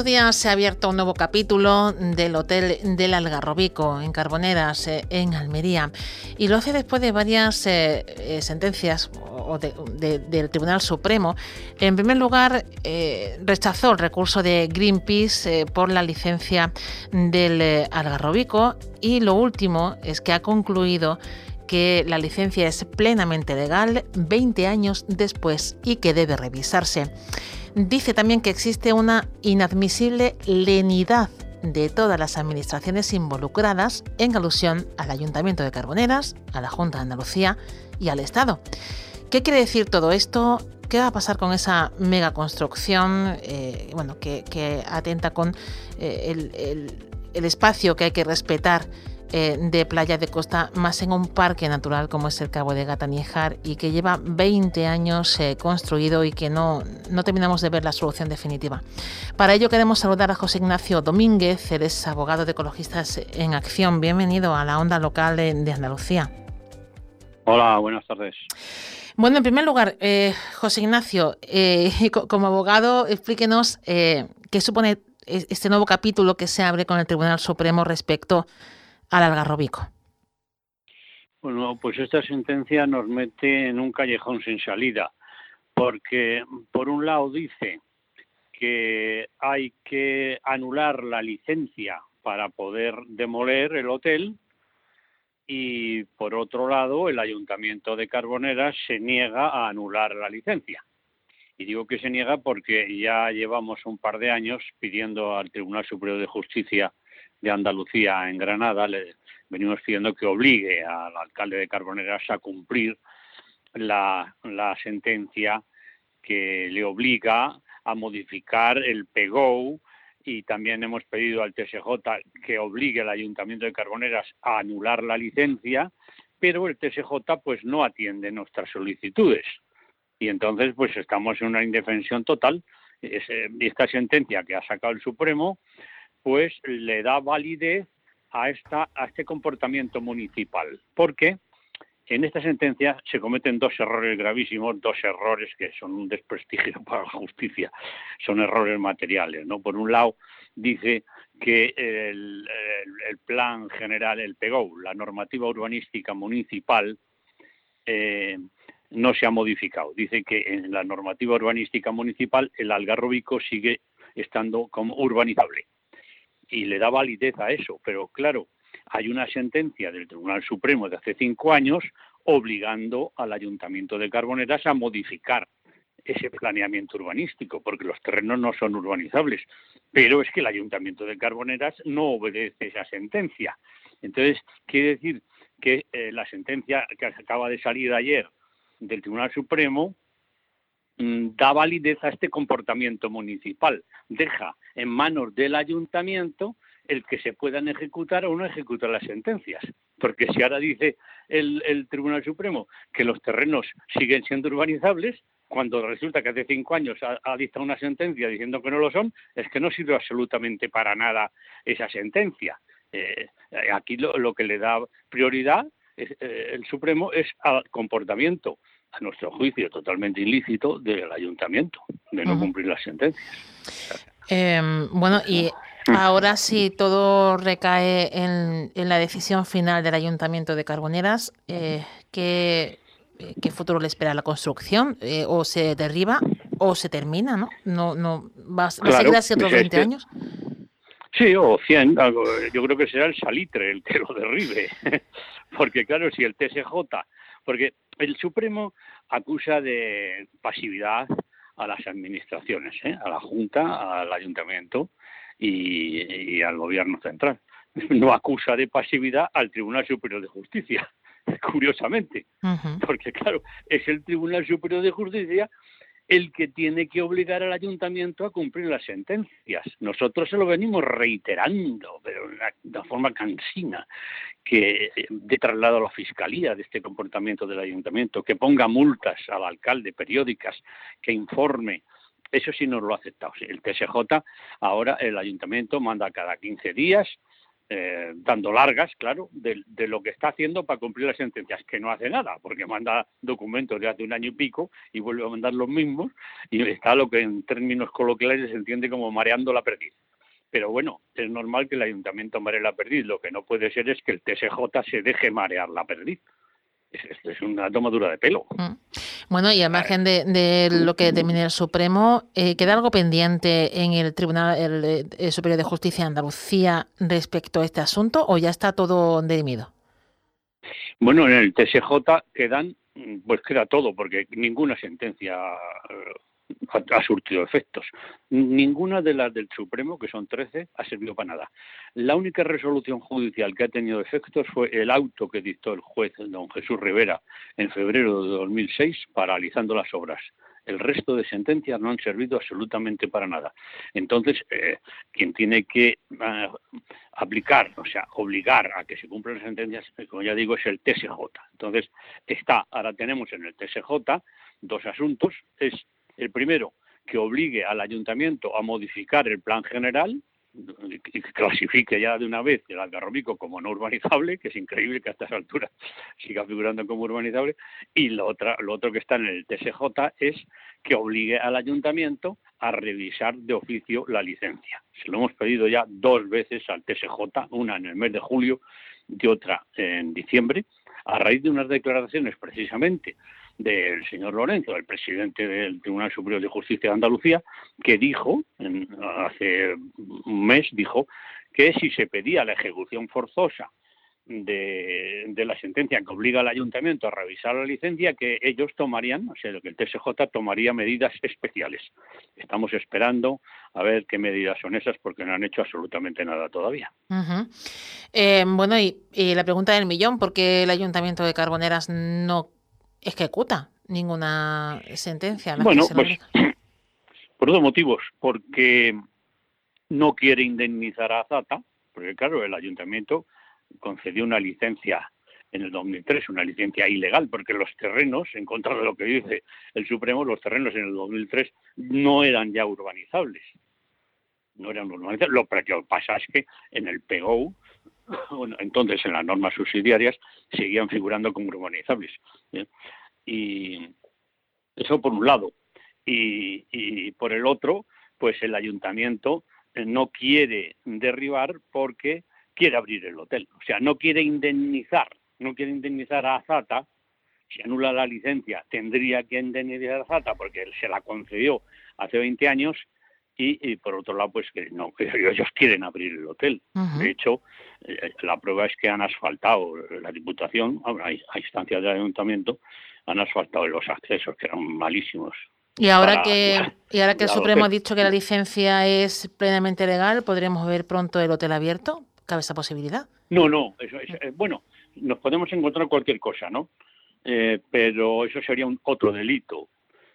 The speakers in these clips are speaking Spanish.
Estos días se ha abierto un nuevo capítulo del Hotel del Algarrobico en Carboneras, eh, en Almería, y lo hace después de varias eh, eh, sentencias del Tribunal Supremo. En primer lugar, rechazó el recurso de Greenpeace por la licencia del Algarrobico y lo último es que ha concluido que la licencia es plenamente legal 20 años después y que debe revisarse. Dice también que existe una inadmisible lenidad de todas las administraciones involucradas en alusión al Ayuntamiento de Carboneras, a la Junta de Andalucía y al Estado. ¿Qué quiere decir todo esto? ¿Qué va a pasar con esa megaconstrucción eh, bueno, que, atenta con eh, el espacio que hay que respetar eh, de playa de costa, más en un parque natural como es el Cabo de Gataniejar y que lleva 20 años eh, construido y que no, no terminamos de ver la solución definitiva. Para ello queremos saludar a José Ignacio Domínguez, él es abogado de Ecologistas en Acción. Bienvenido a la onda local de, Andalucía. Hola, buenas tardes. Bueno, en primer lugar, eh, José Ignacio, como abogado, explíquenos qué supone este nuevo capítulo que se abre con el Tribunal Supremo respecto al algarrobico? Bueno, pues esta sentencia nos mete en un callejón sin salida, porque por un lado dice que hay que anular la licencia para poder demoler el hotel y por otro lado el ayuntamiento de Carboneras se niega a anular la licencia. Y digo que se niega porque ya llevamos un par de años pidiendo al Tribunal Superior de Justicia de Andalucía en Granada, le venimos pidiendo que obligue al alcalde de Carboneras a cumplir la, sentencia que le obliga a modificar el PEGO y también hemos pedido al TSJ que obligue al Ayuntamiento de Carboneras a anular la licencia, pero el TSJ pues no atiende nuestras solicitudes. Y entonces pues estamos en una indefensión total. Esta sentencia que ha sacado el Supremo pues le da validez a, esta, a este comportamiento municipal, porque en esta sentencia se cometen dos errores gravísimos, dos errores que son un desprestigio para la justicia, son errores materiales. ¿no? Por un lado, dice que el, plan general, el PEGO, la normativa urbanística municipal, eh, no se ha modificado. Dice que en la normativa urbanística municipal el algarrobico sigue estando como urbanizable y le da validez a eso. Pero claro, hay una sentencia del Tribunal Supremo de hace cinco años obligando al Ayuntamiento de Carboneras a modificar ese planeamiento urbanístico, porque los terrenos no son urbanizables. Pero es que el Ayuntamiento de Carboneras no obedece esa sentencia. Entonces, quiere decir que eh, la sentencia que acaba de salir ayer del Tribunal Supremo Mm, da validez a este comportamiento municipal. Deja en manos del ayuntamiento el que se puedan ejecutar o no ejecutar las sentencias. Porque si ahora dice el, Tribunal Supremo que los terrenos siguen siendo urbanizables, cuando resulta que hace cinco años ha, dictado una sentencia diciendo que no lo son, es que no sirve absolutamente para nada esa sentencia. Eh, aquí lo, que le da prioridad eh, el Supremo es al comportamiento a nuestro juicio, totalmente ilícito del ayuntamiento de no cumplir las sentencias. Em, bueno, y ahora si todo recae en, la decisión final del ayuntamiento de Carboneras, eh, ¿qué, futuro le espera la construcción? Eh, ¿O se derriba o se termina? ¿no? no, no ¿Va, a seguir así otros 20 años? Sí, o 100, yo creo que será el salitre el que lo derribe, porque claro, si el TSJ porque el Supremo acusa de pasividad a las administraciones, ¿eh? a la Junta, al Ayuntamiento y, al Gobierno central. No acusa de pasividad al Tribunal Superior de Justicia, curiosamente, porque claro, es el Tribunal Superior de Justicia el que tiene que obligar al ayuntamiento a cumplir las sentencias. Nosotros se lo venimos reiterando, pero de una, forma cansina, que eh, de traslado a la fiscalía de este comportamiento del ayuntamiento, que ponga multas al alcalde periódicas, que informe. Eso sí nos lo ha aceptado. El TSJ, ahora el ayuntamiento manda cada 15 días eh, dando largas, claro, de, lo que está haciendo para cumplir las sentencias, que no hace nada, porque manda documentos de hace un año y pico y vuelve a mandar los mismos y está lo que en términos coloquiales se entiende como mareando la perdiz. Pero bueno, es normal que el ayuntamiento maree la perdiz, lo que no puede ser es que el TSJ se deje marear la perdiz es una tomadura de pelo. Mm. Bueno, y al margen de, lo que determine el Supremo, eh, ¿queda algo pendiente en el Tribunal el, Superior de Justicia de Andalucía respecto a este asunto o ya está todo dirimido? Bueno, en el TSJ quedan, pues queda todo, porque ninguna sentencia ha, surtido efectos. Ninguna de las del Supremo, que son 13, ha servido para nada. La única resolución judicial que ha tenido efectos fue el auto que dictó el juez don Jesús Rivera en febrero de 2006 paralizando las obras. El resto de sentencias no han servido absolutamente para nada. Entonces, eh, quien tiene que eh, aplicar, o sea, obligar a que se cumplan las sentencias, eh, como ya digo, es el TSJ. Entonces, está, ahora tenemos en el TSJ dos asuntos, es el primero, que obligue al ayuntamiento a modificar el plan general y que clasifique ya de una vez el Algarrobico como no urbanizable, que es increíble que a estas alturas siga figurando como urbanizable, y lo otro que está en el TSJ es que obligue al ayuntamiento a revisar de oficio la licencia. Se lo hemos pedido ya dos veces al TSJ, una en el mes de julio y otra en diciembre, a raíz de unas declaraciones precisamente del señor Lorenzo, el presidente del Tribunal Superior de Justicia de Andalucía, que dijo, hace un mes, dijo que si se pedía la ejecución forzosa de, la sentencia que obliga al ayuntamiento a revisar la licencia, que ellos tomarían, o sea, que el TSJ tomaría medidas especiales. Estamos esperando a ver qué medidas son esas porque no han hecho absolutamente nada todavía. Eh, bueno, y, y, la pregunta del millón, ¿por qué el ayuntamiento de Carboneras no ejecuta ninguna sentencia. Bueno, pues por dos motivos. Porque no quiere indemnizar a Zata, porque claro, el ayuntamiento concedió una licencia en el 2003, una licencia ilegal, porque los terrenos, en contra de lo que dice el Supremo, los terrenos en el 2003 no eran ya urbanizables. No eran urbanizables. Lo que pasa es que en el PGO, entonces en las normas subsidiarias, seguían figurando como urbanizables. Y eso por un lado. Y, por el otro, pues el ayuntamiento no quiere derribar porque quiere abrir el hotel. O sea, no quiere indemnizar, no quiere indemnizar a Azata. Si anula la licencia, tendría que indemnizar a Azata porque él se la concedió hace 20 años y, por otro lado, pues que no, ellos quieren abrir el hotel. De hecho, eh, la prueba es que han asfaltado la Diputación, a, instancia del Ayuntamiento, han asfaltado los accesos, que eran malísimos. Y ahora que, y ahora que el Supremo ha dicho que la licencia es plenamente legal, ¿podremos ver pronto el hotel abierto? ¿Cabe esa posibilidad? No, no. Eso, eh, bueno, nos podemos encontrar cualquier cosa, ¿no? Eh, pero eso sería un otro delito.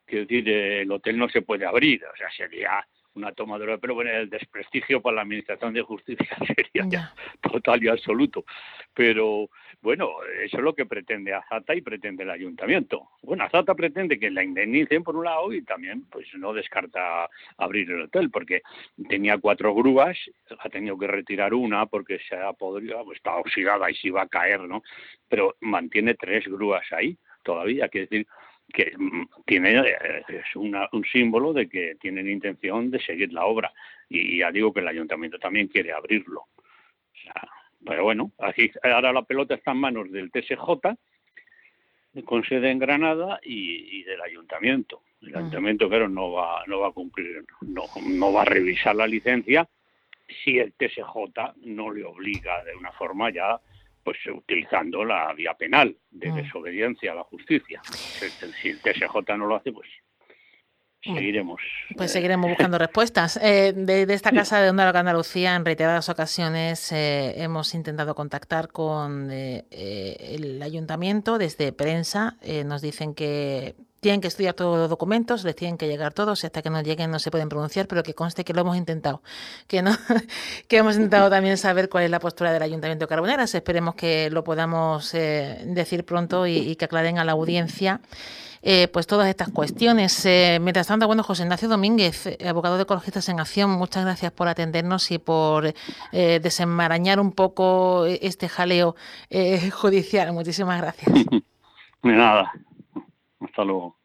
Quiero decir, el hotel no se puede abrir, o sea, sería una tomadura pero bueno, el desprestigio para la Administración de Justicia sería total y absoluto. Pero bueno, eso es lo que pretende Azata y pretende el Ayuntamiento. Bueno, Azata pretende que la indemnicen por un lado y también pues no descarta abrir el hotel porque tenía cuatro grúas, ha tenido que retirar una porque se ha podrido, está oxidada y se iba a caer, ¿no? Pero mantiene tres grúas ahí todavía, quiere decir que mm, tiene eh, es un símbolo de que tienen intención de seguir la obra y ya digo que el ayuntamiento también quiere abrirlo. pero bueno, aquí ahora la pelota está en manos del TSJ con sede en Granada y, del ayuntamiento. El ayuntamiento, claro, no va, no va a cumplir, no, no va a revisar la licencia si el TSJ no le obliga de una forma ya pues utilizando la vía penal de mm. desobediencia a la justicia. Si el TSJ no lo hace, pues seguiremos. Pues seguiremos buscando respuestas. Eh, de, esta casa de Onda Loca Andalucía, en reiteradas ocasiones eh, hemos intentado contactar con eh, el ayuntamiento desde prensa. nos dicen que tienen que estudiar todos los documentos, les tienen que llegar todos hasta que nos lleguen no se pueden pronunciar, pero que conste que lo hemos intentado, que no, hemos intentado también saber cuál es la postura del Ayuntamiento de Carboneras. Esperemos que lo podamos eh, decir pronto y, que aclaren a la audiencia. Eh, pues todas estas cuestiones. Eh, mientras tanto, bueno, José Ignacio Domínguez, abogado de Ecologistas en Acción, muchas gracias por atendernos y por desenmarañar un poco este jaleo judicial. Muchísimas gracias. De nada. Hasta.